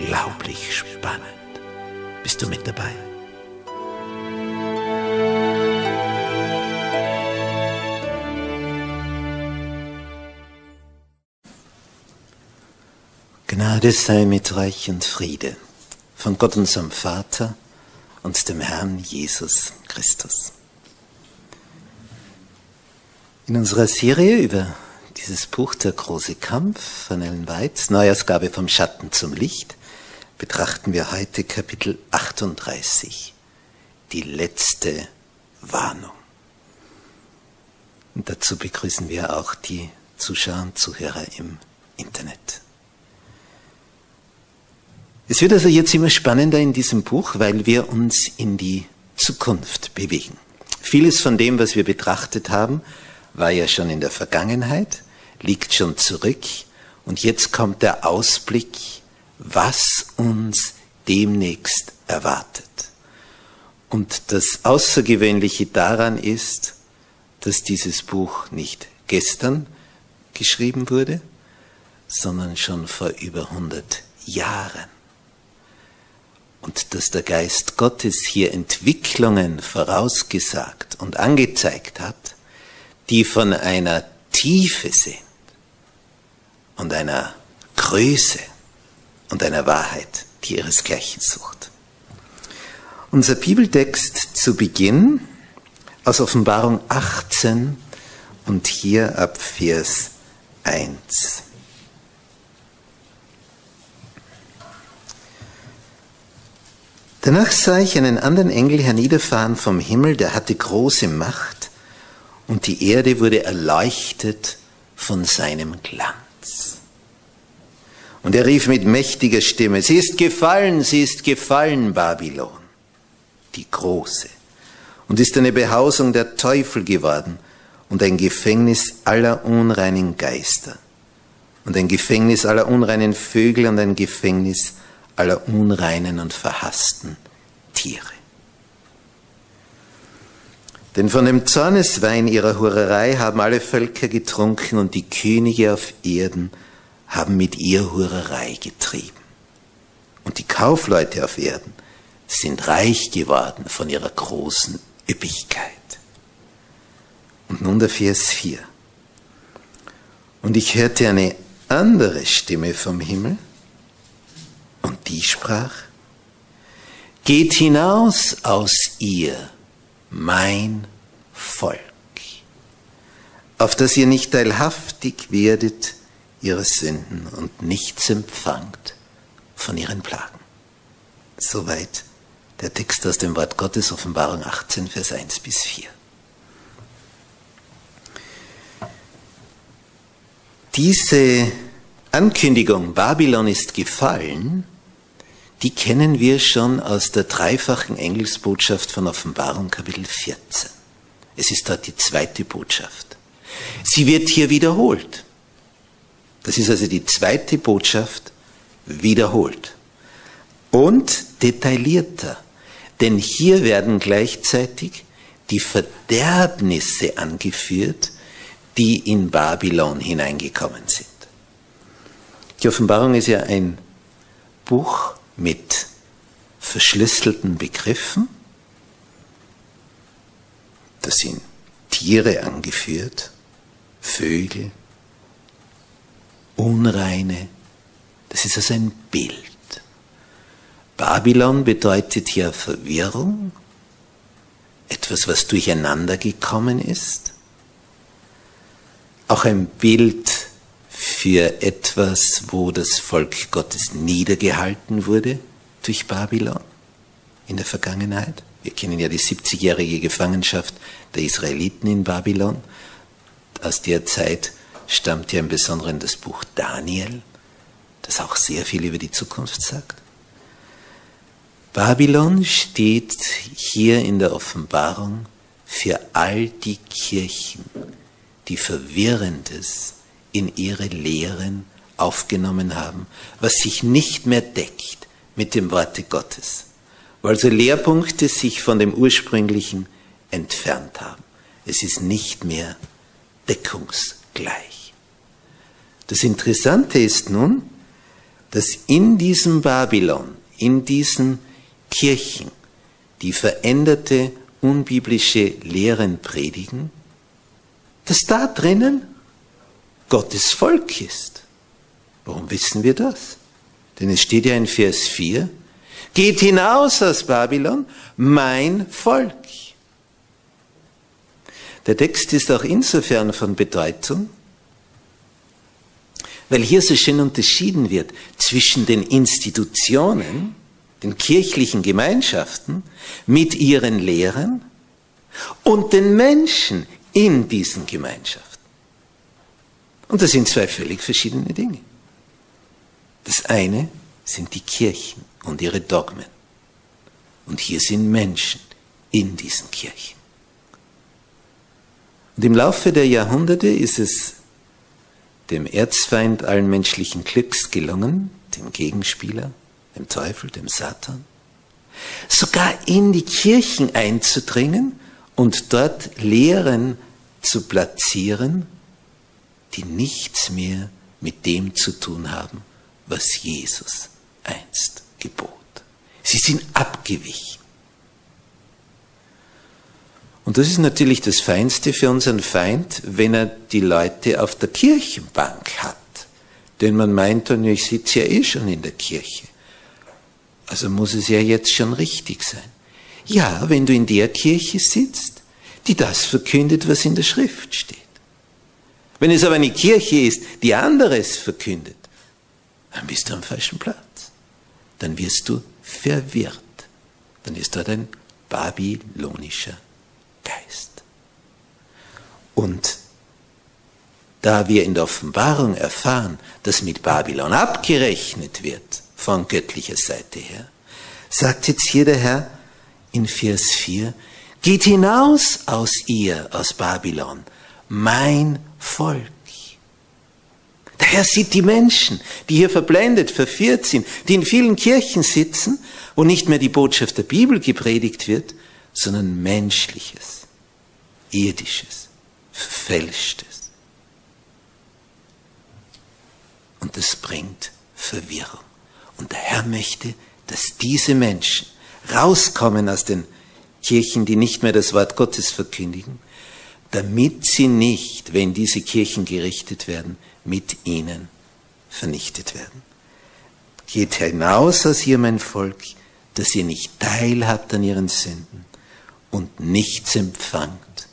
unglaublich spannend. Bist du mit dabei? Gnade sei mit Reich und Friede von Gott unserem Vater und dem Herrn Jesus Christus. In unserer Serie über dieses Buch Der große Kampf von Ellen White, Neuausgabe vom Schatten zum Licht, betrachten wir heute Kapitel 38, die letzte Warnung. Und dazu begrüßen wir auch die Zuschauer und Zuhörer im Internet. Es wird also jetzt immer spannender in diesem Buch, weil wir uns in die Zukunft bewegen. Vieles von dem, was wir betrachtet haben, war ja schon in der Vergangenheit, liegt schon zurück und jetzt kommt der Ausblick was uns demnächst erwartet. Und das Außergewöhnliche daran ist, dass dieses Buch nicht gestern geschrieben wurde, sondern schon vor über 100 Jahren. Und dass der Geist Gottes hier Entwicklungen vorausgesagt und angezeigt hat, die von einer Tiefe sind und einer Größe und einer Wahrheit, die ihresgleichen sucht. Unser Bibeltext zu Beginn aus Offenbarung 18 und hier ab Vers 1. Danach sah ich einen anderen Engel herniederfahren vom Himmel, der hatte große Macht und die Erde wurde erleuchtet von seinem Glanz. Und er rief mit mächtiger Stimme, sie ist gefallen, sie ist gefallen, Babylon, die große, und ist eine Behausung der Teufel geworden und ein Gefängnis aller unreinen Geister und ein Gefängnis aller unreinen Vögel und ein Gefängnis aller unreinen und verhassten Tiere. Denn von dem Zorneswein ihrer Hurerei haben alle Völker getrunken und die Könige auf Erden haben mit ihr Hurerei getrieben. Und die Kaufleute auf Erden sind reich geworden von ihrer großen Üppigkeit. Und nun der Vers 4. Und ich hörte eine andere Stimme vom Himmel, und die sprach, Geht hinaus aus ihr, mein Volk, auf dass ihr nicht teilhaftig werdet ihre Sünden und nichts empfangt von ihren Plagen. Soweit der Text aus dem Wort Gottes, Offenbarung 18, Vers 1 bis 4. Diese Ankündigung, Babylon ist gefallen, die kennen wir schon aus der dreifachen Engelsbotschaft von Offenbarung Kapitel 14. Es ist dort die zweite Botschaft. Sie wird hier wiederholt. Das ist also die zweite Botschaft wiederholt. und detaillierter. Denn hier werden gleichzeitig die Verderbnisse angeführt, die in Babylon hineingekommen sind. Die Offenbarung ist ja ein Buch mit verschlüsselten Begriffen. Da sind Tiere angeführt, Vögel, Unreine. Das ist also ein Bild. Babylon bedeutet ja Verwirrung, etwas, was durcheinander gekommen ist. Auch ein Bild für etwas, wo das Volk Gottes niedergehalten wurde durch Babylon in der Vergangenheit. Wir kennen ja die 70-jährige Gefangenschaft der Israeliten in Babylon. Aus der Zeit stammt ja im Besonderen das Buch Daniel, das auch sehr viel über die Zukunft sagt. Babylon steht hier in der Offenbarung für all die Kirchen, die Verwirrendes in ihre Lehren aufgenommen haben, was sich nicht mehr deckt mit dem Worte Gottes, weil so Lehrpunkte sich von dem ursprünglichen entfernt haben. Es ist nicht mehr deckungsgleich. Das Interessante ist nun, dass in diesem Babylon, in diesen Kirchen, die veränderte unbiblische Lehren predigen, dass da drinnen Gottes Volk ist. Warum wissen wir das? Denn es steht ja in Vers 4, geht hinaus aus Babylon, mein Volk. Der Text ist auch insofern von Bedeutung, weil hier so schön unterschieden wird zwischen den Institutionen, den kirchlichen Gemeinschaften mit ihren Lehren und den Menschen in diesen Gemeinschaften. Und das sind zwei völlig verschiedene Dinge. Das eine sind die Kirchen und ihre Dogmen. Und hier sind Menschen in diesen Kirchen. Und im Laufe der Jahrhunderte ist es dem Erzfeind allen menschlichen Glücks gelungen, dem Gegenspieler, dem Teufel, dem Satan, sogar in die Kirchen einzudringen und dort Lehren zu platzieren, die nichts mehr mit dem zu tun haben, was Jesus einst gebot. Sie sind abgewichen. Und das ist natürlich das Feinste für unseren Feind, wenn er die Leute auf der Kirchenbank hat. Denn man meint dann, ich sitze ja eh schon in der Kirche. Also muss es ja jetzt schon richtig sein. Ja, wenn du in der Kirche sitzt, die das verkündet, was in der Schrift steht. Wenn es aber eine Kirche ist, die anderes verkündet, dann bist du am falschen Platz. Dann wirst du verwirrt. Dann ist dort ein babylonischer Geist. Und da wir in der Offenbarung erfahren, dass mit Babylon abgerechnet wird von göttlicher Seite her, sagt jetzt hier der Herr in Vers 4, geht hinaus aus ihr, aus Babylon, mein Volk. Der Herr sieht die Menschen, die hier verblendet, verführt sind, die in vielen Kirchen sitzen, wo nicht mehr die Botschaft der Bibel gepredigt wird, sondern menschliches, irdisches, verfälschtes. Und das bringt Verwirrung. Und der Herr möchte, dass diese Menschen rauskommen aus den Kirchen, die nicht mehr das Wort Gottes verkündigen, damit sie nicht, wenn diese Kirchen gerichtet werden, mit ihnen vernichtet werden. Geht hinaus aus ihr, mein Volk, dass ihr nicht teilhabt an ihren Sünden und nichts empfangt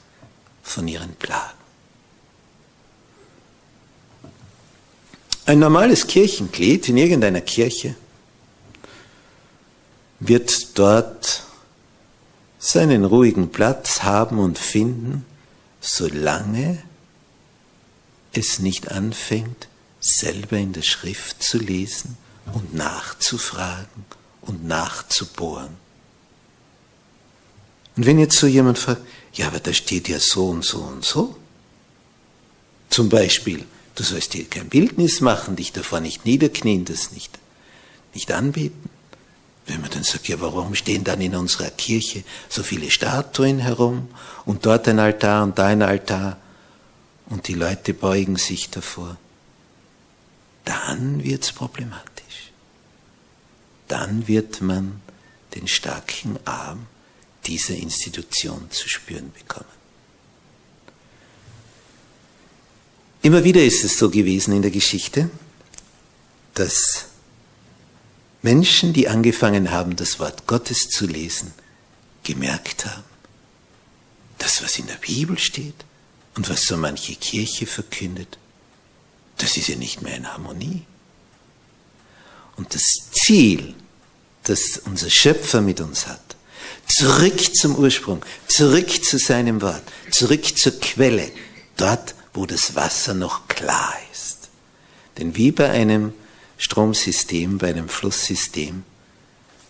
von ihren Plagen. Ein normales Kirchenglied in irgendeiner Kirche wird dort seinen ruhigen Platz haben und finden, solange es nicht anfängt, selber in der Schrift zu lesen und nachzufragen und nachzubohren. Und wenn jetzt so jemand fragt, ja, aber da steht ja so und so und so. Zum Beispiel, du sollst dir kein Bildnis machen, dich davor nicht niederknien, das nicht, nicht anbeten. Wenn man dann sagt, ja, warum stehen dann in unserer Kirche so viele Statuen herum und dort ein Altar und da ein Altar und die Leute beugen sich davor, dann wird's problematisch. Dann wird man den starken Arm dieser Institution zu spüren bekommen. Immer wieder ist es so gewesen in der Geschichte, dass Menschen, die angefangen haben, das Wort Gottes zu lesen, gemerkt haben, das, was in der Bibel steht und was so manche Kirche verkündet, das ist ja nicht mehr in Harmonie. Und das Ziel, das unser Schöpfer mit uns hat, zurück zum Ursprung, zurück zu seinem Wort, zurück zur Quelle, dort, wo das Wasser noch klar ist. Denn wie bei einem Stromsystem, bei einem Flusssystem,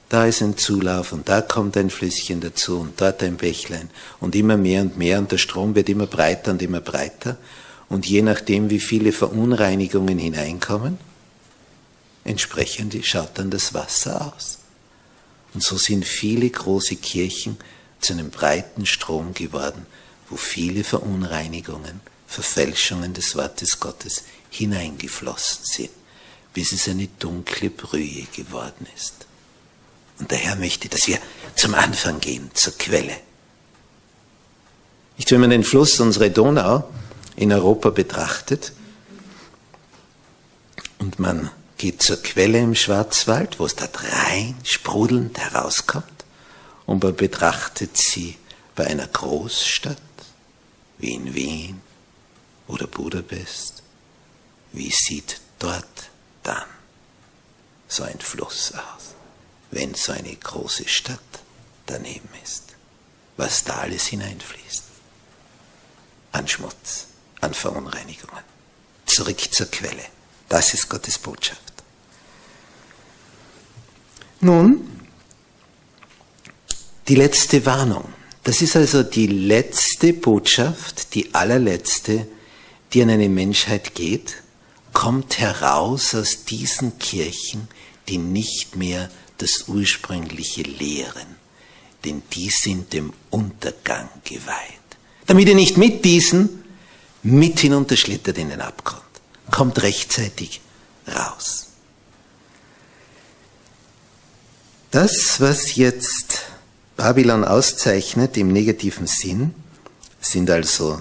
da ist ein Zulauf und da kommt ein Flüsschen dazu und dort ein Bächlein und immer mehr und mehr und der Strom wird immer breiter und immer breiter und je nachdem, wie viele Verunreinigungen hineinkommen, entsprechend schaut dann das Wasser aus. Und so sind viele große Kirchen zu einem breiten Strom geworden, wo viele Verunreinigungen, Verfälschungen des Wortes Gottes hineingeflossen sind, bis es eine dunkle Brühe geworden ist. Und der Herr möchte, dass wir zum Anfang gehen, zur Quelle. Nicht, wenn man den Fluss, unsere Donau in Europa betrachtet und man geht zur Quelle im Schwarzwald, wo es dort rein sprudelnd herauskommt und man betrachtet sie bei einer Großstadt wie in Wien oder Budapest. Wie sieht dort dann so ein Fluss aus, wenn so eine große Stadt daneben ist? Was da alles hineinfließt? An Schmutz, an Verunreinigungen. Zurück zur Quelle. Das ist Gottes Botschaft. Nun, die letzte Warnung. Das ist also die letzte Botschaft, die allerletzte, die an eine Menschheit geht, kommt heraus aus diesen Kirchen, die nicht mehr das ursprüngliche lehren, denn die sind dem Untergang geweiht. Damit ihr nicht mit diesen mit hinunterschlittert in den Abgrund. Kommt rechtzeitig raus. Das, was jetzt Babylon auszeichnet im negativen Sinn, sind also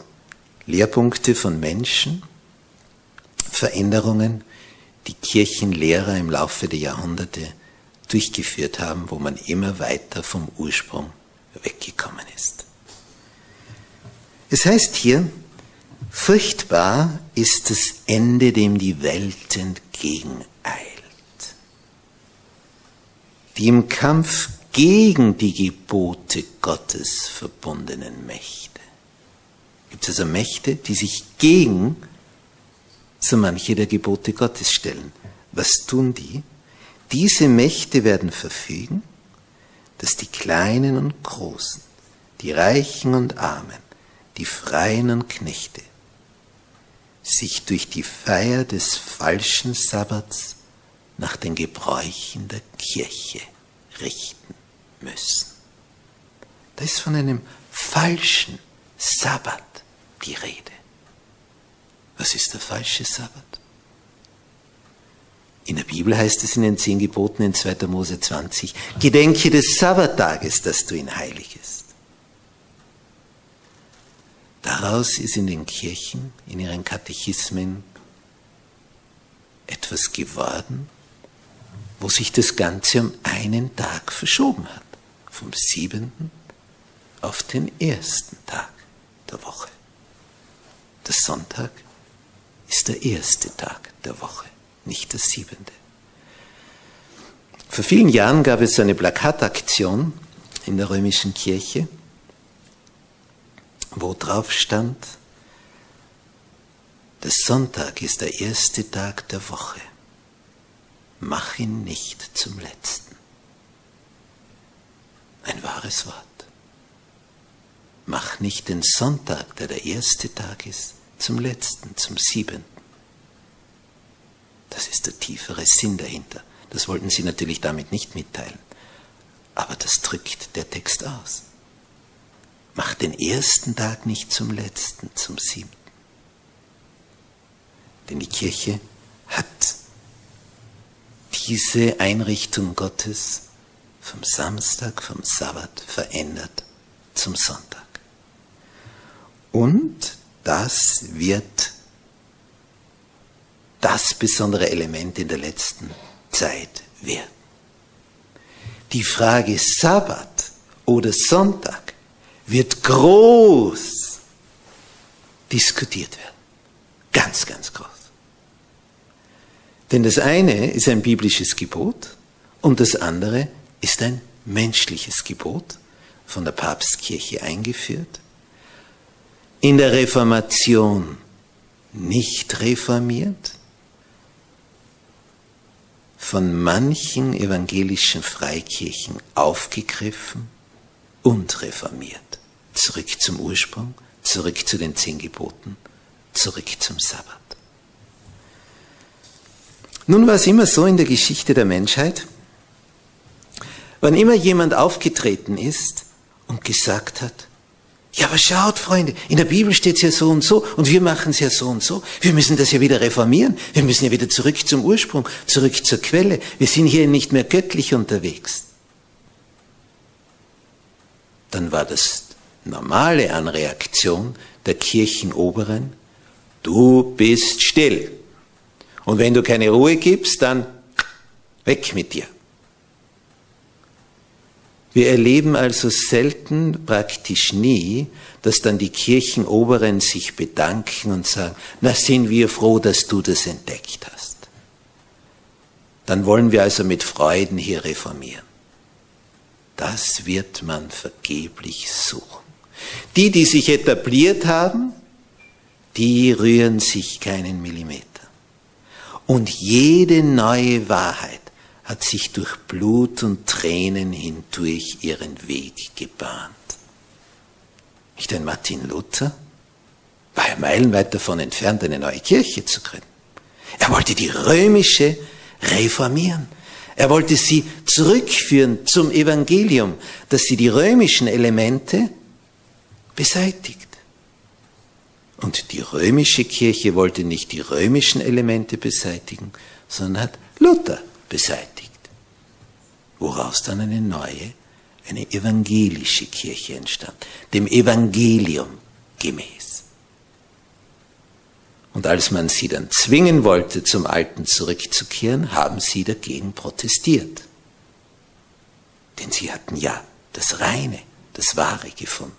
Lehrpunkte von Menschen, Veränderungen, die Kirchenlehrer im Laufe der Jahrhunderte durchgeführt haben, wo man immer weiter vom Ursprung weggekommen ist. Es heißt hier, furchtbar ist das Ende, dem die Welt entgegeneilt die im Kampf gegen die Gebote Gottes verbundenen Mächte. Gibt es also Mächte, die sich gegen so manche der Gebote Gottes stellen? Was tun die? Diese Mächte werden verfügen, dass die Kleinen und Großen, die Reichen und Armen, die Freien und Knechte sich durch die Feier des falschen Sabbats nach den Gebräuchen der Kirche richten müssen. Da ist von einem falschen Sabbat die Rede. Was ist der falsche Sabbat? In der Bibel heißt es in den zehn Geboten in 2. Mose 20, Gedenke des Sabbattages, dass du ihn heiligest. Daraus ist in den Kirchen, in ihren Katechismen etwas geworden, wo sich das Ganze um einen Tag verschoben hat. Vom siebenten auf den ersten Tag der Woche. Der Sonntag ist der erste Tag der Woche, nicht der siebente. Vor vielen Jahren gab es eine Plakataktion in der römischen Kirche, wo drauf stand, der Sonntag ist der erste Tag der Woche mach ihn nicht zum letzten. Ein wahres Wort. Mach nicht den Sonntag, der der erste Tag ist, zum letzten, zum siebenten. Das ist der tiefere Sinn dahinter. Das wollten sie natürlich damit nicht mitteilen. Aber das drückt der Text aus. Mach den ersten Tag nicht zum letzten, zum siebten. Denn die Kirche hat diese Einrichtung Gottes vom Samstag, vom Sabbat verändert zum Sonntag. Und das wird das besondere Element in der letzten Zeit werden. Die Frage Sabbat oder Sonntag wird groß diskutiert werden. Ganz, ganz groß. Denn das eine ist ein biblisches Gebot und das andere ist ein menschliches Gebot, von der Papstkirche eingeführt, in der Reformation nicht reformiert, von manchen evangelischen Freikirchen aufgegriffen und reformiert. Zurück zum Ursprung, zurück zu den zehn Geboten, zurück zum Sabbat. Nun war es immer so in der Geschichte der Menschheit, wann immer jemand aufgetreten ist und gesagt hat, ja, aber schaut, Freunde, in der Bibel steht es ja so und so und wir machen es ja so und so. Wir müssen das ja wieder reformieren. Wir müssen ja wieder zurück zum Ursprung, zurück zur Quelle. Wir sind hier nicht mehr göttlich unterwegs. Dann war das normale an Reaktion der Kirchenoberen, du bist still. Und wenn du keine Ruhe gibst, dann weg mit dir. Wir erleben also selten, praktisch nie, dass dann die Kirchenoberen sich bedanken und sagen, na sind wir froh, dass du das entdeckt hast. Dann wollen wir also mit Freuden hier reformieren. Das wird man vergeblich suchen. Die, die sich etabliert haben, die rühren sich keinen Millimeter. Und jede neue Wahrheit hat sich durch Blut und Tränen hindurch ihren Weg gebahnt. Nicht ein Martin Luther war ja meilenweit davon entfernt, eine neue Kirche zu gründen. Er wollte die römische reformieren. Er wollte sie zurückführen zum Evangelium, dass sie die römischen Elemente beseitigt. Und die römische Kirche wollte nicht die römischen Elemente beseitigen, sondern hat Luther beseitigt woraus dann eine neue, eine evangelische Kirche entstand, dem Evangelium gemäß. Und als man sie dann zwingen wollte, zum Alten zurückzukehren, haben sie dagegen protestiert. Denn sie hatten ja das Reine, das Wahre gefunden.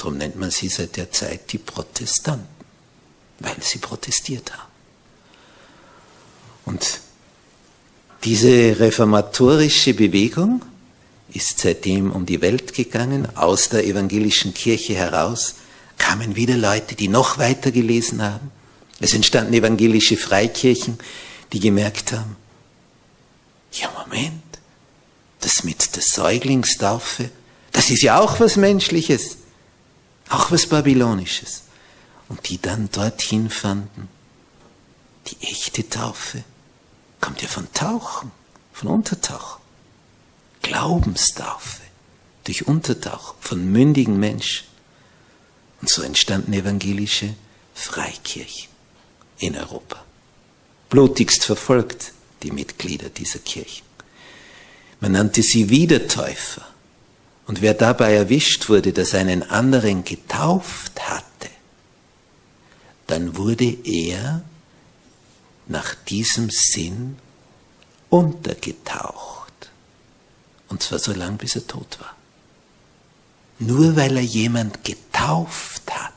Darum nennt man sie seit der Zeit die Protestanten, weil sie protestiert haben. Und diese reformatorische Bewegung ist seitdem um die Welt gegangen. Aus der evangelischen Kirche heraus kamen wieder Leute, die noch weiter gelesen haben. Es entstanden evangelische Freikirchen, die gemerkt haben, ja Moment, das mit der Säuglingstaufe, das ist ja auch was Menschliches, auch was Babylonisches. Und die dann dorthin fanden, die echte Taufe, kommt ja von Tauchen, von Untertauchen. Glaubenstaufe durch Untertauchen von mündigen Menschen. Und so entstanden evangelische Freikirchen in Europa. Blutigst verfolgt die Mitglieder dieser Kirchen. Man nannte sie Wiedertäufer. Und wer dabei erwischt wurde, dass einen anderen getauft hatte, dann wurde er nach diesem Sinn untergetaucht. Und zwar so lange, bis er tot war. Nur weil er jemand getauft hat.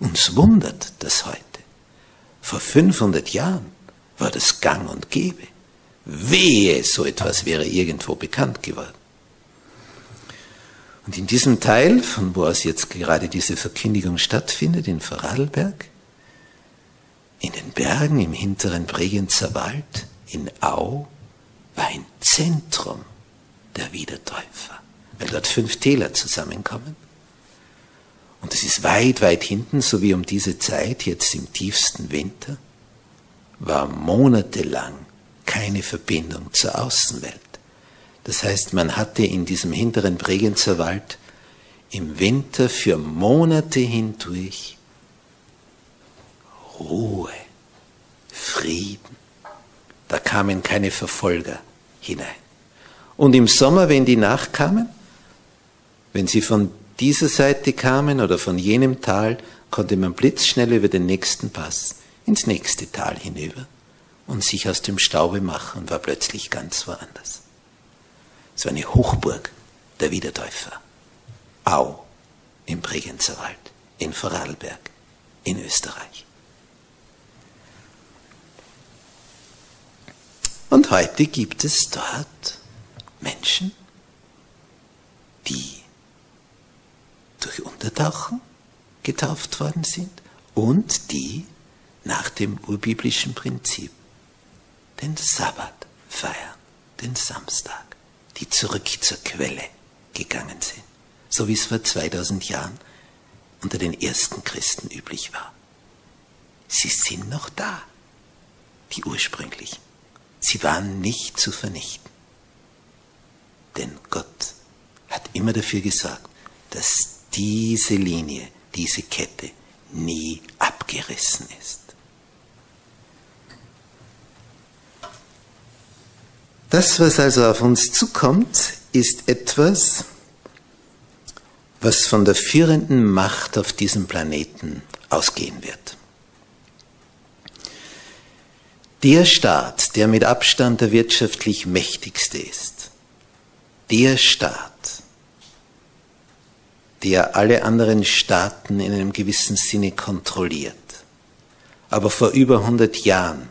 Uns wundert das heute. Vor 500 Jahren war das gang und gäbe. Wehe, so etwas wäre irgendwo bekannt geworden. Und in diesem Teil, von wo aus jetzt gerade diese Verkündigung stattfindet, in Vorarlberg, in den Bergen im hinteren Bregenzer Wald, in Au, war ein Zentrum der Wiedertäufer, weil dort fünf Täler zusammenkommen. Und es ist weit, weit hinten, so wie um diese Zeit, jetzt im tiefsten Winter, war monatelang keine Verbindung zur Außenwelt. Das heißt, man hatte in diesem hinteren Bregenzer Wald im Winter für Monate hindurch Ruhe, Frieden. Da kamen keine Verfolger hinein. Und im Sommer, wenn die nachkamen, wenn sie von dieser Seite kamen oder von jenem Tal, konnte man blitzschnell über den nächsten Pass ins nächste Tal hinüber und sich aus dem Staube machen und war plötzlich ganz woanders. Es war eine Hochburg der Wiedertäufer. Au im Bregenzer Wald, in Vorarlberg, in Österreich. Und heute gibt es dort Menschen, die durch Untertauchen getauft worden sind und die nach dem urbiblischen Prinzip den Sabbat feiern, den Samstag, die zurück zur Quelle gegangen sind, so wie es vor 2000 Jahren unter den ersten Christen üblich war. Sie sind noch da, die ursprünglichen. Sie waren nicht zu vernichten. Denn Gott hat immer dafür gesorgt, dass diese Linie, diese Kette nie abgerissen ist. Das, was also auf uns zukommt, ist etwas, was von der führenden Macht auf diesem Planeten ausgehen wird. Der Staat, der mit Abstand der wirtschaftlich mächtigste ist, der Staat, der alle anderen Staaten in einem gewissen Sinne kontrolliert, aber vor über 100 Jahren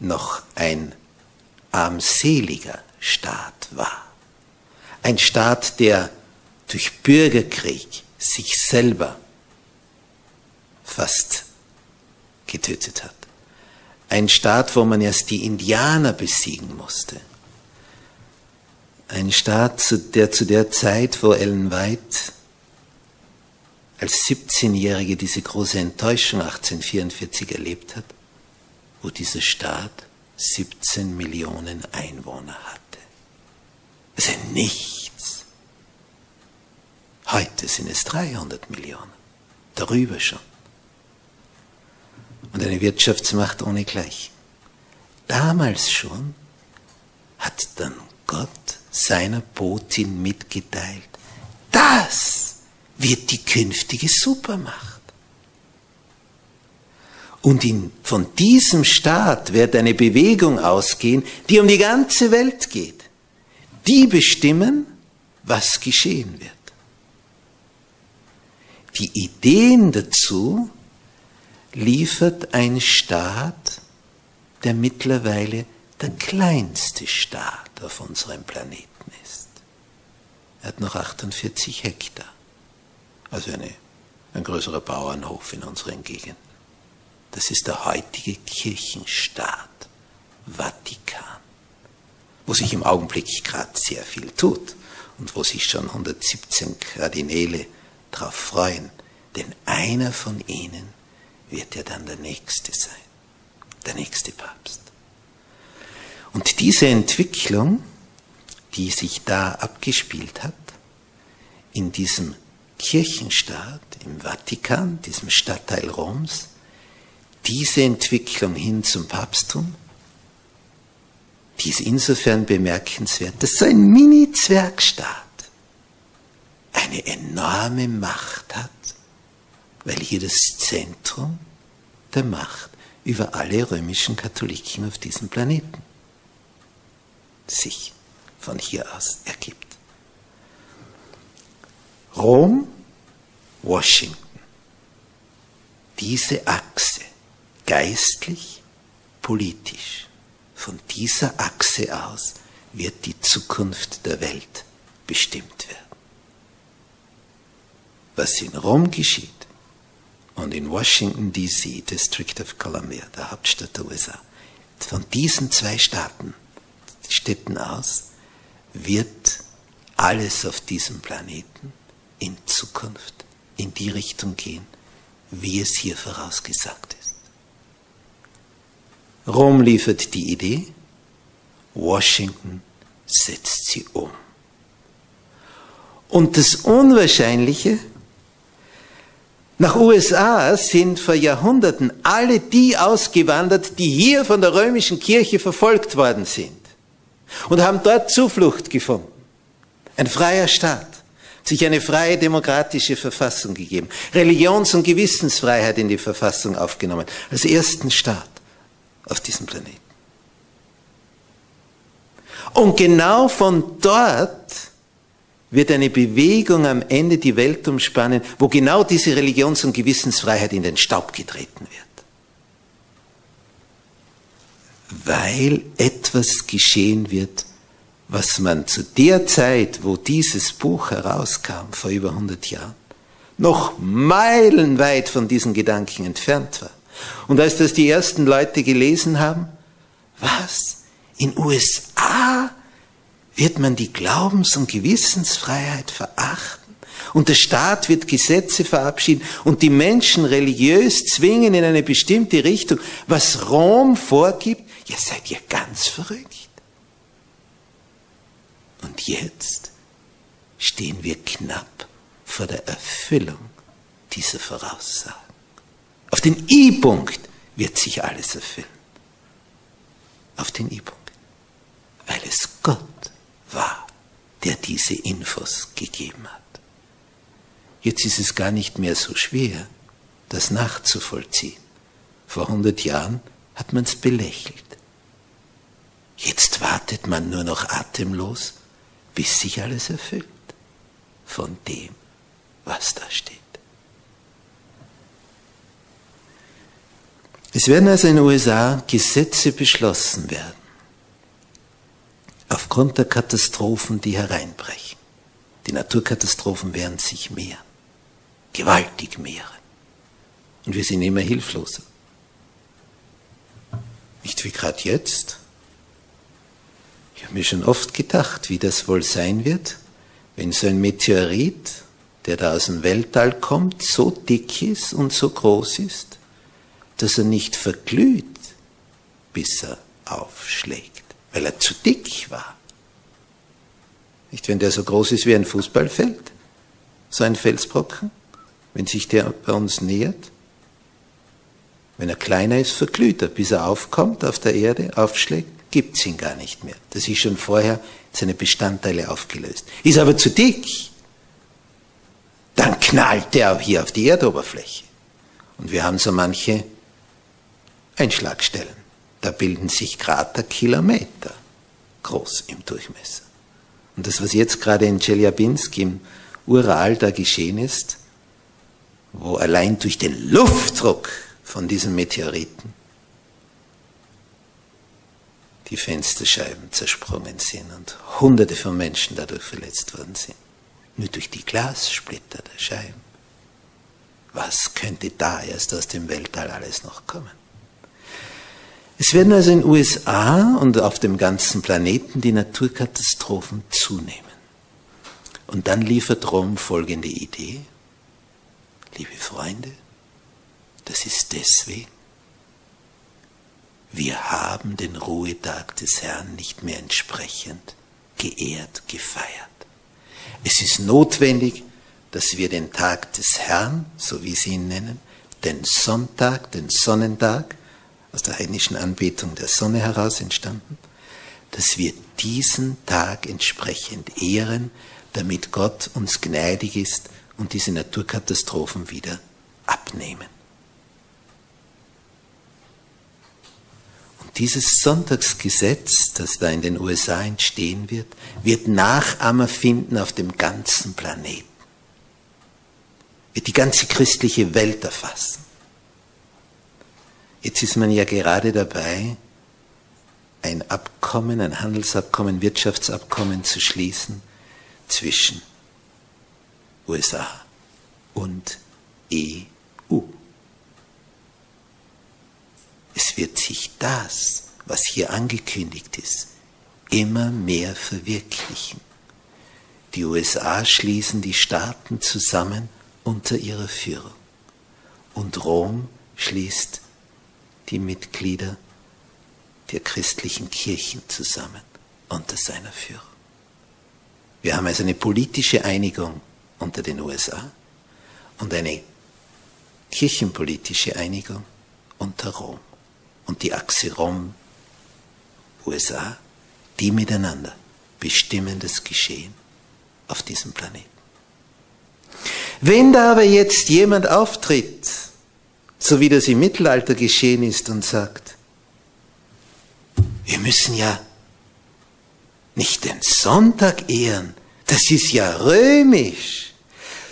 noch ein armseliger Staat war. Ein Staat, der durch Bürgerkrieg sich selber fast getötet hat. Ein Staat, wo man erst die Indianer besiegen musste. Ein Staat, der zu der Zeit, wo Ellen White als 17-Jährige diese große Enttäuschung 1844 erlebt hat, wo dieser Staat 17 Millionen Einwohner hatte. Das ist nichts. Heute sind es 300 Millionen, darüber schon und eine Wirtschaftsmacht ohne Gleichen. Damals schon hat dann Gott seiner Botin mitgeteilt, das wird die künftige Supermacht. Und in, von diesem Staat wird eine Bewegung ausgehen, die um die ganze Welt geht. Die bestimmen, was geschehen wird. Die Ideen dazu liefert ein Staat, der mittlerweile der kleinste Staat auf unserem Planeten ist. Er hat noch 48 Hektar, also eine, ein größerer Bauernhof in unseren Gegenden. Das ist der heutige Kirchenstaat, Vatikan, wo sich im Augenblick gerade sehr viel tut und wo sich schon 117 Kardinäle darauf freuen, denn einer von ihnen wird er dann der Nächste sein, der nächste Papst. Und diese Entwicklung, die sich da abgespielt hat, in diesem Kirchenstaat, im Vatikan, diesem Stadtteil Roms, diese Entwicklung hin zum Papsttum, die ist insofern bemerkenswert, dass so ein Mini-Zwergstaat eine enorme Macht hat weil hier das Zentrum der Macht über alle römischen Katholiken auf diesem Planeten sich von hier aus ergibt. Rom, Washington. Diese Achse, geistlich, politisch, von dieser Achse aus wird die Zukunft der Welt bestimmt werden. Was in Rom geschieht, und in Washington, D.C., District of Columbia, der Hauptstadt der USA, von diesen zwei Staaten, Städten aus, wird alles auf diesem Planeten in Zukunft in die Richtung gehen, wie es hier vorausgesagt ist. Rom liefert die Idee, Washington setzt sie um. Und das Unwahrscheinliche, nach USA sind vor Jahrhunderten alle die ausgewandert, die hier von der römischen Kirche verfolgt worden sind und haben dort Zuflucht gefunden. Ein freier Staat, sich eine freie demokratische Verfassung gegeben, Religions- und Gewissensfreiheit in die Verfassung aufgenommen, als ersten Staat auf diesem Planeten. Und genau von dort wird eine Bewegung am Ende die Welt umspannen, wo genau diese Religions- und Gewissensfreiheit in den Staub getreten wird. Weil etwas geschehen wird, was man zu der Zeit, wo dieses Buch herauskam, vor über 100 Jahren, noch meilenweit von diesen Gedanken entfernt war. Und als das die ersten Leute gelesen haben, was? In USA wird man die Glaubens- und Gewissensfreiheit verachten? Und der Staat wird Gesetze verabschieden und die Menschen religiös zwingen in eine bestimmte Richtung, was Rom vorgibt, ja seid ihr ganz verrückt. Und jetzt stehen wir knapp vor der Erfüllung dieser Voraussagen. Auf den I-Punkt wird sich alles erfüllen. Auf den I-Punkt. Weil es Gott war, der diese Infos gegeben hat. Jetzt ist es gar nicht mehr so schwer, das nachzuvollziehen. Vor 100 Jahren hat man es belächelt. Jetzt wartet man nur noch atemlos, bis sich alles erfüllt von dem, was da steht. Es werden also in den USA Gesetze beschlossen werden, aufgrund der Katastrophen, die hereinbrechen. Die Naturkatastrophen werden sich mehren, gewaltig mehren. Und wir sind immer hilfloser. Nicht wie gerade jetzt. Ich habe mir schon oft gedacht, wie das wohl sein wird, wenn so ein Meteorit, der da aus dem Weltall kommt, so dick ist und so groß ist, dass er nicht verglüht, bis er aufschlägt, weil er zu dick war. Nicht, wenn der so groß ist wie ein Fußballfeld, so ein Felsbrocken, wenn sich der bei uns nähert. Wenn er kleiner ist, verglüht er, bis er aufkommt auf der Erde, aufschlägt, gibt's ihn gar nicht mehr. Das ist schon vorher seine Bestandteile aufgelöst. Ist aber zu dick, dann knallt er auch hier auf die Erdoberfläche. Und wir haben so manche Einschlagstellen. Da bilden sich Krater Kilometer groß im Durchmesser. Und das, was jetzt gerade in Chelyabinsk im Ural da geschehen ist, wo allein durch den Luftdruck von diesen Meteoriten die Fensterscheiben zersprungen sind und hunderte von Menschen dadurch verletzt worden sind. Nur durch die Glassplitter der Scheiben. Was könnte da erst aus dem Weltall alles noch kommen? Es werden also in den USA und auf dem ganzen Planeten die Naturkatastrophen zunehmen. Und dann liefert Rom folgende Idee. Liebe Freunde, das ist deswegen, wir haben den Ruhetag des Herrn nicht mehr entsprechend geehrt, gefeiert. Es ist notwendig, dass wir den Tag des Herrn, so wie sie ihn nennen, den Sonntag, den Sonnentag, aus der heidnischen Anbetung der Sonne heraus entstanden, dass wir diesen Tag entsprechend ehren, damit Gott uns gnädig ist und diese Naturkatastrophen wieder abnehmen. Und dieses Sonntagsgesetz, das da in den USA entstehen wird, wird Nachahmer finden auf dem ganzen Planeten. Wird die ganze christliche Welt erfassen. Jetzt ist man ja gerade dabei, ein Abkommen, ein Handelsabkommen, Wirtschaftsabkommen zu schließen zwischen USA und EU. Es wird sich das, was hier angekündigt ist, immer mehr verwirklichen. Die USA schließen die Staaten zusammen unter ihrer Führung und Rom schließt die Mitglieder der christlichen Kirchen zusammen unter seiner Führung. Wir haben also eine politische Einigung unter den USA und eine kirchenpolitische Einigung unter Rom. Und die Achse Rom, USA, die miteinander bestimmen das Geschehen auf diesem Planeten. Wenn da aber jetzt jemand auftritt, so wie das im Mittelalter geschehen ist und sagt, wir müssen ja nicht den Sonntag ehren, das ist ja römisch.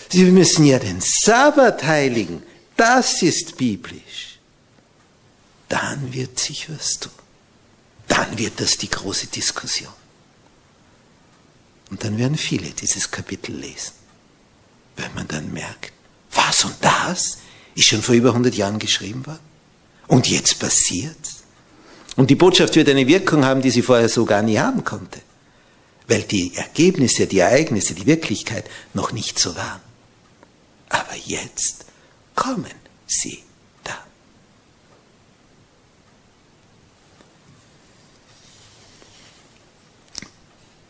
Sie müssen ja den Sabbat heiligen, das ist biblisch. Dann wird sich was tun. Dann wird das die große Diskussion. Und dann werden viele dieses Kapitel lesen, wenn man dann merkt, was und das ist schon vor über 100 Jahren geschrieben worden. Und jetzt passiert's. Und die Botschaft wird eine Wirkung haben, die sie vorher so gar nie haben konnte. Weil die Ergebnisse, die Ereignisse, die Wirklichkeit noch nicht so waren. Aber jetzt kommen sie da.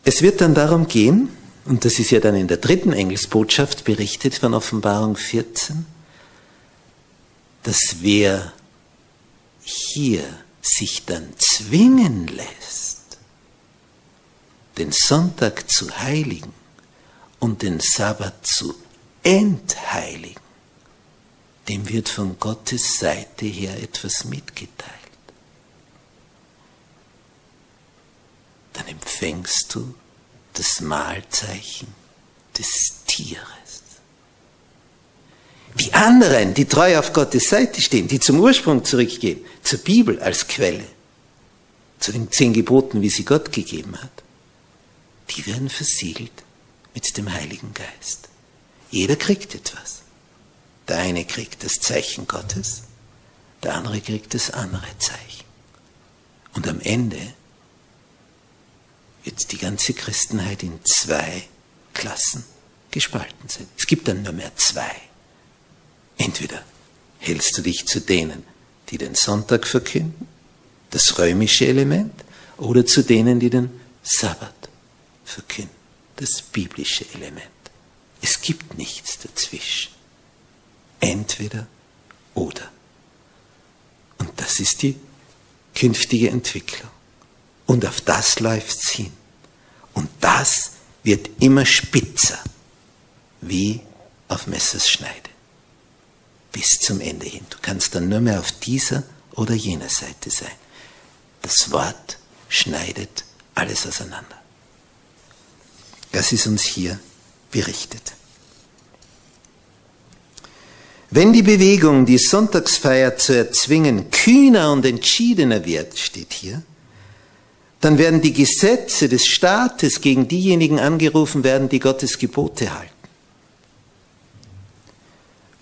Es wird dann darum gehen, und das ist ja dann in der dritten Engelsbotschaft berichtet von Offenbarung 14, dass wer hier sich dann zwingen lässt, den Sonntag zu heiligen und den Sabbat zu entheiligen, dem wird von Gottes Seite her etwas mitgeteilt. Dann empfängst du das Mahlzeichen des Tieres. Die anderen, die treu auf Gottes Seite stehen, die zum Ursprung zurückgehen, zur Bibel als Quelle, zu den zehn Geboten, wie sie Gott gegeben hat, die werden versiegelt mit dem Heiligen Geist. Jeder kriegt etwas. Der eine kriegt das Zeichen Gottes, der andere kriegt das andere Zeichen. Und am Ende wird die ganze Christenheit in zwei Klassen gespalten sein. Es gibt dann nur mehr zwei. Entweder hältst du dich zu denen, die den Sonntag verkünden, das römische Element, oder zu denen, die den Sabbat verkünden, das biblische Element. Es gibt nichts dazwischen. Entweder oder. Und das ist die künftige Entwicklung. Und auf das läuft's hin. Und das wird immer spitzer, wie auf Messers Schneide bis zum Ende hin. Du kannst dann nur mehr auf dieser oder jener Seite sein. Das Wort schneidet alles auseinander. Das ist uns hier berichtet. Wenn die Bewegung, die Sonntagsfeier zu erzwingen, kühner und entschiedener wird, steht hier, dann werden die Gesetze des Staates gegen diejenigen angerufen werden, die Gottes Gebote halten.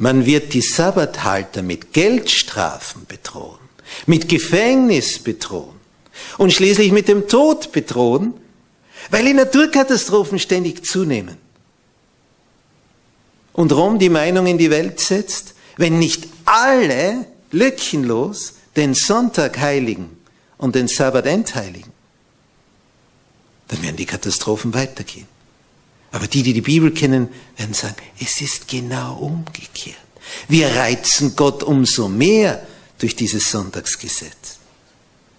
Man wird die Sabbathalter mit Geldstrafen bedrohen, mit Gefängnis bedrohen und schließlich mit dem Tod bedrohen, weil die Naturkatastrophen ständig zunehmen. Und Rom die Meinung in die Welt setzt, wenn nicht alle lückenlos den Sonntag heiligen und den Sabbat entheiligen, dann werden die Katastrophen weitergehen. Aber die, die die Bibel kennen, werden sagen, es ist genau umgekehrt. Wir reizen Gott umso mehr durch dieses Sonntagsgesetz,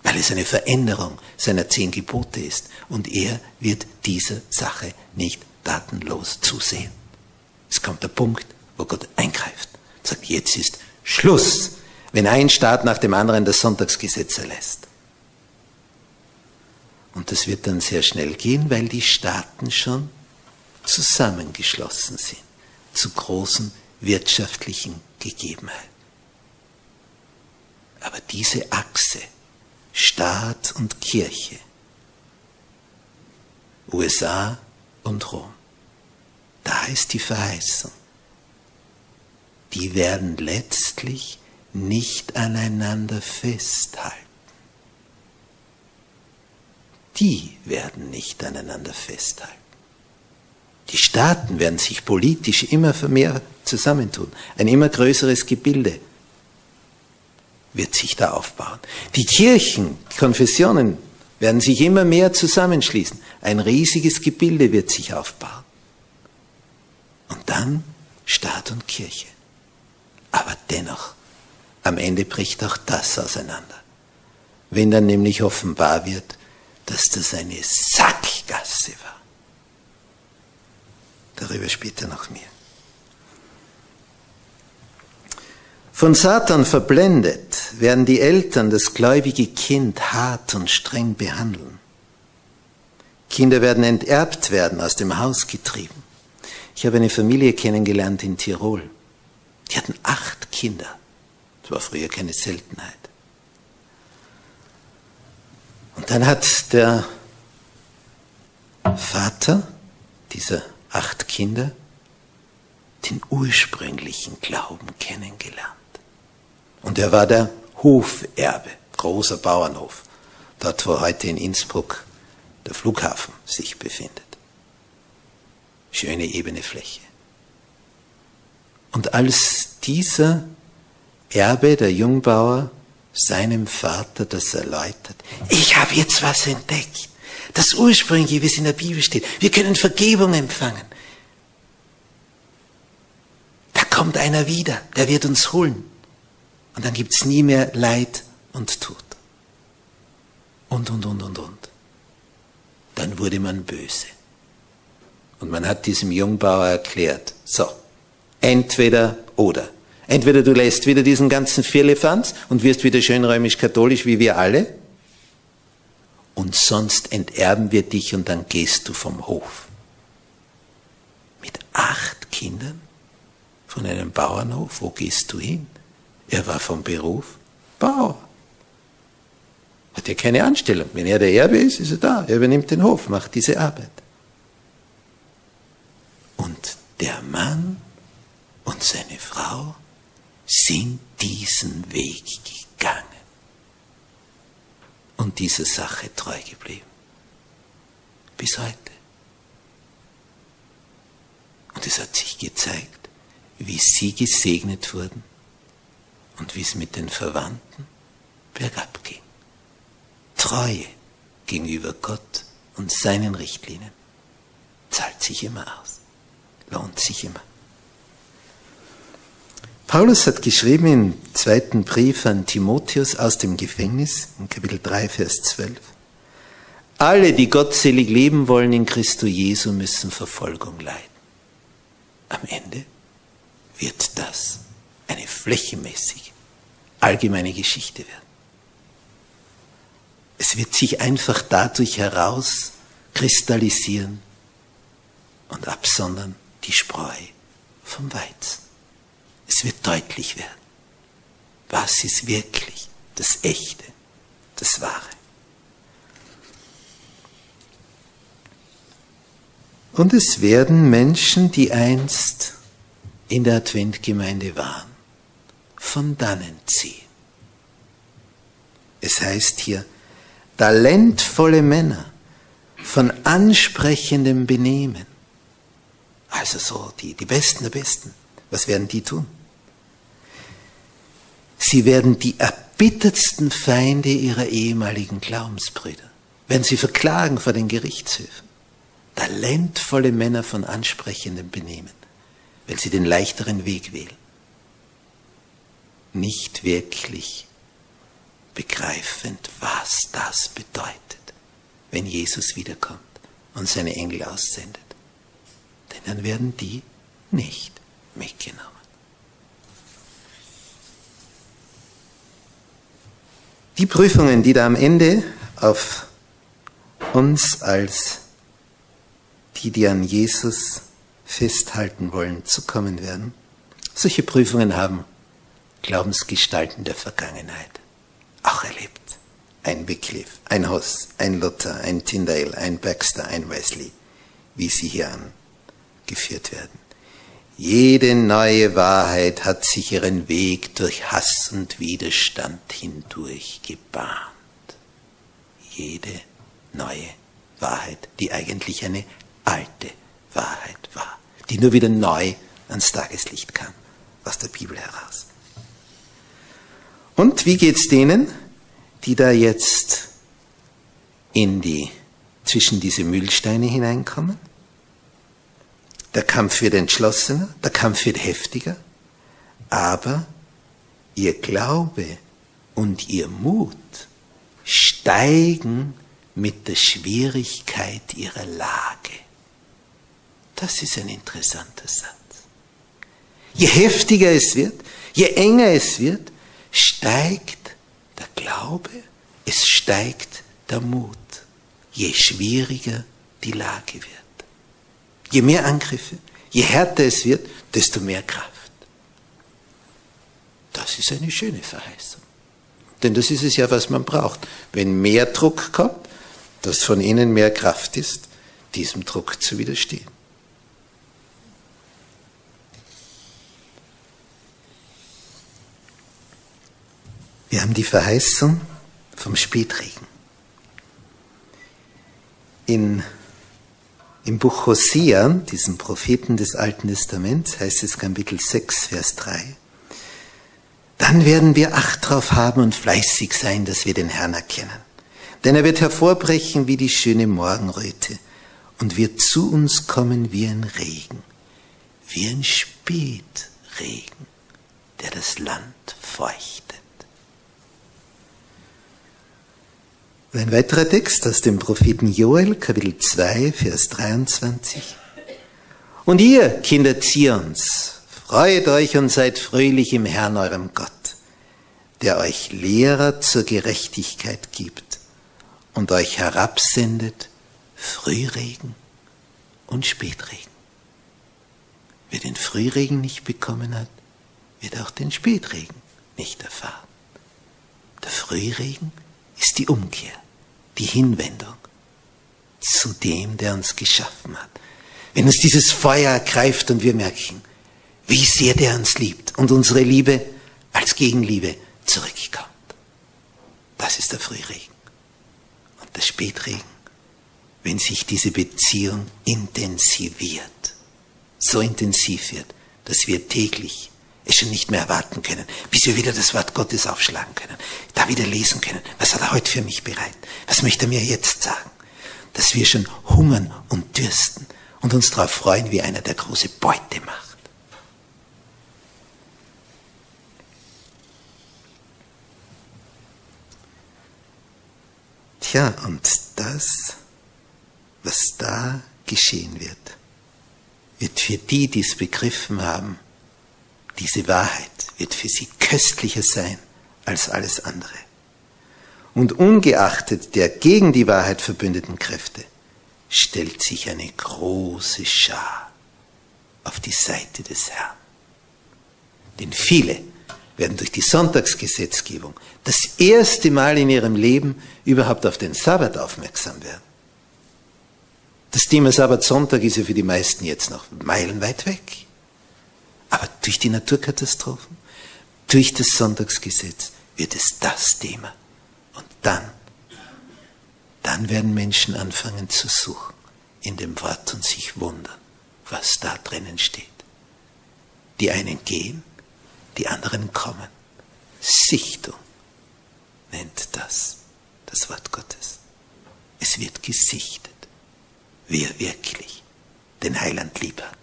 weil es eine Veränderung seiner zehn Gebote ist und er wird dieser Sache nicht datenlos zusehen. Es kommt der Punkt, wo Gott eingreift und sagt, jetzt ist Schluss, wenn ein Staat nach dem anderen das Sonntagsgesetz erlässt. Und das wird dann sehr schnell gehen, weil die Staaten schon zusammengeschlossen sind zu großen wirtschaftlichen Gegebenheiten. Aber diese Achse Staat und Kirche, USA und Rom, da ist die Verheißung. Die werden letztlich nicht aneinander festhalten. Die werden nicht aneinander festhalten. Die Staaten werden sich politisch immer mehr zusammentun. Ein immer größeres Gebilde wird sich da aufbauen. Die Kirchen, Konfessionen werden sich immer mehr zusammenschließen. Ein riesiges Gebilde wird sich aufbauen. Und dann Staat und Kirche. Aber dennoch, am Ende bricht auch das auseinander. Wenn dann nämlich offenbar wird, dass das eine Sackgasse war. Darüber später noch mehr. Von Satan verblendet werden die Eltern das gläubige Kind hart und streng behandeln. Kinder werden enterbt werden, aus dem Haus getrieben. Ich habe eine Familie kennengelernt in Tirol. Die hatten acht Kinder. Das war früher keine Seltenheit. Und dann hat der Vater dieser acht Kinder den ursprünglichen Glauben kennengelernt. Und er war der Hoferbe, großer Bauernhof, dort wo heute in Innsbruck der Flughafen sich befindet. Schöne ebene Fläche. Und als dieser Erbe, der Jungbauer, seinem Vater das erläutert, ich habe jetzt was entdeckt, das ursprüngliche, wie es in der Bibel steht, wir können Vergebung empfangen. Da kommt einer wieder, der wird uns holen. Und dann gibt es nie mehr Leid und Tod. Und, und, und, und, und. Dann wurde man böse. Und man hat diesem Jungbauer erklärt, so, entweder oder. Entweder du lässt wieder diesen ganzen Firlefanz und wirst wieder schön römisch-katholisch wie wir alle, und sonst enterben wir dich und dann gehst du vom Hof. Mit acht Kindern von einem Bauernhof, wo gehst du hin? Er war vom Beruf Bauer. Hat ja keine Anstellung. Wenn er der Erbe ist, ist er da. Er übernimmt den Hof, macht diese Arbeit. Und der Mann und seine Frau sind diesen Weg gegangen und dieser Sache treu geblieben. Bis heute. Und es hat sich gezeigt, wie sie gesegnet wurden und wie es mit den Verwandten bergab ging. Treue gegenüber Gott und seinen Richtlinien zahlt sich immer aus, lohnt sich immer. Paulus hat geschrieben im zweiten Brief an Timotheus aus dem Gefängnis, in Kapitel 3, Vers 12, alle, die gottselig leben wollen in Christo Jesu, müssen Verfolgung leiden. Am Ende wird das eine flächenmäßige, allgemeine Geschichte werden. Es wird sich einfach dadurch herauskristallisieren und absondern die Spreu vom Weizen. Es wird deutlich werden, was ist wirklich das Echte, das Wahre. Und es werden Menschen, die einst in der Adventgemeinde waren, von dannen ziehen. Es heißt hier, talentvolle Männer von ansprechendem Benehmen. Also so die, die Besten der Besten. Was werden die tun? Sie werden die erbittertsten Feinde ihrer ehemaligen Glaubensbrüder, werden sie verklagen vor den Gerichtshöfen. Talentvolle Männer von ansprechendem Benehmen, weil sie den leichteren Weg wählen. Nicht wirklich begreifend, was das bedeutet, wenn Jesus wiederkommt und seine Engel aussendet. Denn dann werden die nicht mitgenommen. Die Prüfungen, die da am Ende auf uns als die, die an Jesus festhalten wollen, zukommen werden, solche Prüfungen haben Glaubensgestalten der Vergangenheit auch erlebt. Ein Wycliffe, ein Hoss, ein Luther, ein Tyndale, ein Baxter, ein Wesley, wie sie hier angeführt werden. Jede neue Wahrheit hat sich ihren Weg durch Hass und Widerstand hindurch gebahnt. Jede neue Wahrheit, die eigentlich eine alte Wahrheit war, die nur wieder neu ans Tageslicht kam, aus der Bibel heraus. Und wie geht's denen, die da jetzt in die, zwischen diese Mühlsteine hineinkommen. Der Kampf wird entschlossener, der Kampf wird heftiger, aber ihr Glaube und ihr Mut steigen mit der Schwierigkeit ihrer Lage. Das ist ein interessanter Satz. Je heftiger es wird, je enger es wird, steigt der Glaube, es steigt der Mut, je schwieriger die Lage wird. Je mehr Angriffe, je härter es wird, desto mehr Kraft. Das ist eine schöne Verheißung. Denn das ist es ja, was man braucht. Wenn mehr Druck kommt, dass von innen mehr Kraft ist, diesem Druck zu widerstehen. Wir haben die Verheißung vom Spätregen. In, Im Buch Hosea, diesem Propheten des Alten Testaments, heißt es Kapitel 6, Vers 3, dann werden wir Acht drauf haben und fleißig sein, dass wir den Herrn erkennen. Denn er wird hervorbrechen wie die schöne Morgenröte und wird zu uns kommen wie ein Regen, wie ein Spätregen, der das Land feuchtet. Ein weiterer Text aus dem Propheten Joel, Kapitel 2, Vers 23. Und ihr, Kinder Zions, freut euch und seid fröhlich im Herrn eurem Gott, der euch Lehrer zur Gerechtigkeit gibt und euch herabsendet Frühregen und Spätregen. Wer den Frühregen nicht bekommen hat, wird auch den Spätregen nicht erfahren. Der Frühregen ist die Umkehr die Hinwendung zu dem, der uns geschaffen hat. Wenn uns dieses Feuer ergreift und wir merken, wie sehr der uns liebt und unsere Liebe als Gegenliebe zurückkommt. Das ist der Frühregen. Und der Spätregen, wenn sich diese Beziehung intensiviert, so intensiv wird, dass wir täglich es schon nicht mehr erwarten können, bis wir wieder das Wort Gottes aufschlagen können, da wieder lesen können. Was hat er heute für mich bereit? Was möchte er mir jetzt sagen? Dass wir schon hungern und dürsten und uns darauf freuen, wie einer, der große Beute macht. Tja, und das, was da geschehen wird, wird für die, die es begriffen haben, diese Wahrheit wird für sie köstlicher sein als alles andere. Und ungeachtet der gegen die Wahrheit verbündeten Kräfte stellt sich eine große Schar auf die Seite des Herrn. Denn viele werden durch die Sonntagsgesetzgebung das erste Mal in ihrem Leben überhaupt auf den Sabbat aufmerksam werden. Das Thema Sabbat-Sonntag ist ja für die meisten jetzt noch meilenweit weg. Aber durch die Naturkatastrophen, durch das Sonntagsgesetz wird es das Thema. Und dann, dann werden Menschen anfangen zu suchen in dem Wort und sich wundern, was da drinnen steht. Die einen gehen, die anderen kommen. Sichtung nennt das das Wort Gottes. Es wird gesichtet, wer wirklich den Heiland lieb hat.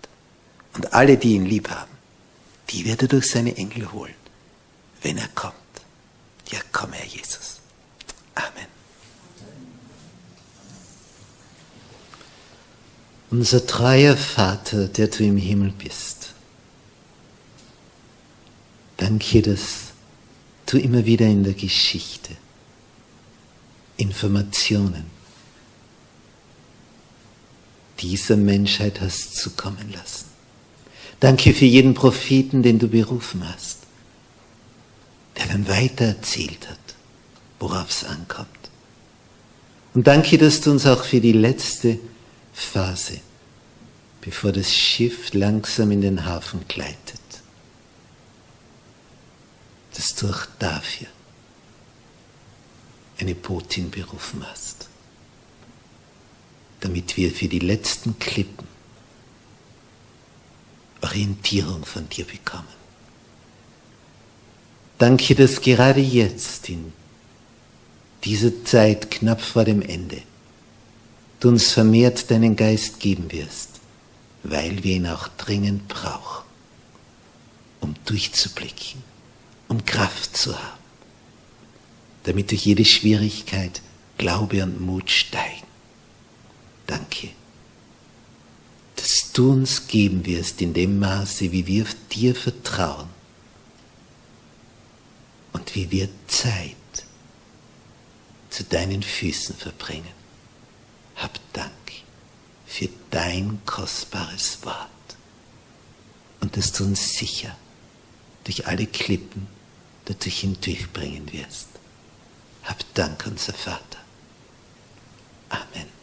Und alle, die ihn lieb haben, die wird er durch seine Engel holen, wenn er kommt. Ja, komm, Herr Jesus. Amen. Unser treuer Vater, der du im Himmel bist, danke, dass du immer wieder in der Geschichte Informationen dieser Menschheit hast zukommen lassen. Danke für jeden Propheten, den du berufen hast, der dann weiter erzählt hat, worauf es ankommt. Und danke, dass du uns auch für die letzte Phase, bevor das Schiff langsam in den Hafen gleitet, dass du auch dafür eine Botin berufen hast, damit wir für die letzten Klippen Orientierung von dir bekommen. Danke, dass gerade jetzt in diese Zeit knapp vor dem Ende, du uns vermehrt deinen Geist geben wirst, weil wir ihn auch dringend brauchen, um durchzublicken, um Kraft zu haben, damit durch jede Schwierigkeit Glaube und Mut steigen. Danke, dass du uns geben wirst in dem Maße, wie wir dir vertrauen und wie wir Zeit zu deinen Füßen verbringen. Hab Dank für dein kostbares Wort und dass du uns sicher durch alle Klippen dadurch hindurchbringen wirst. Hab Dank, unser Vater. Amen.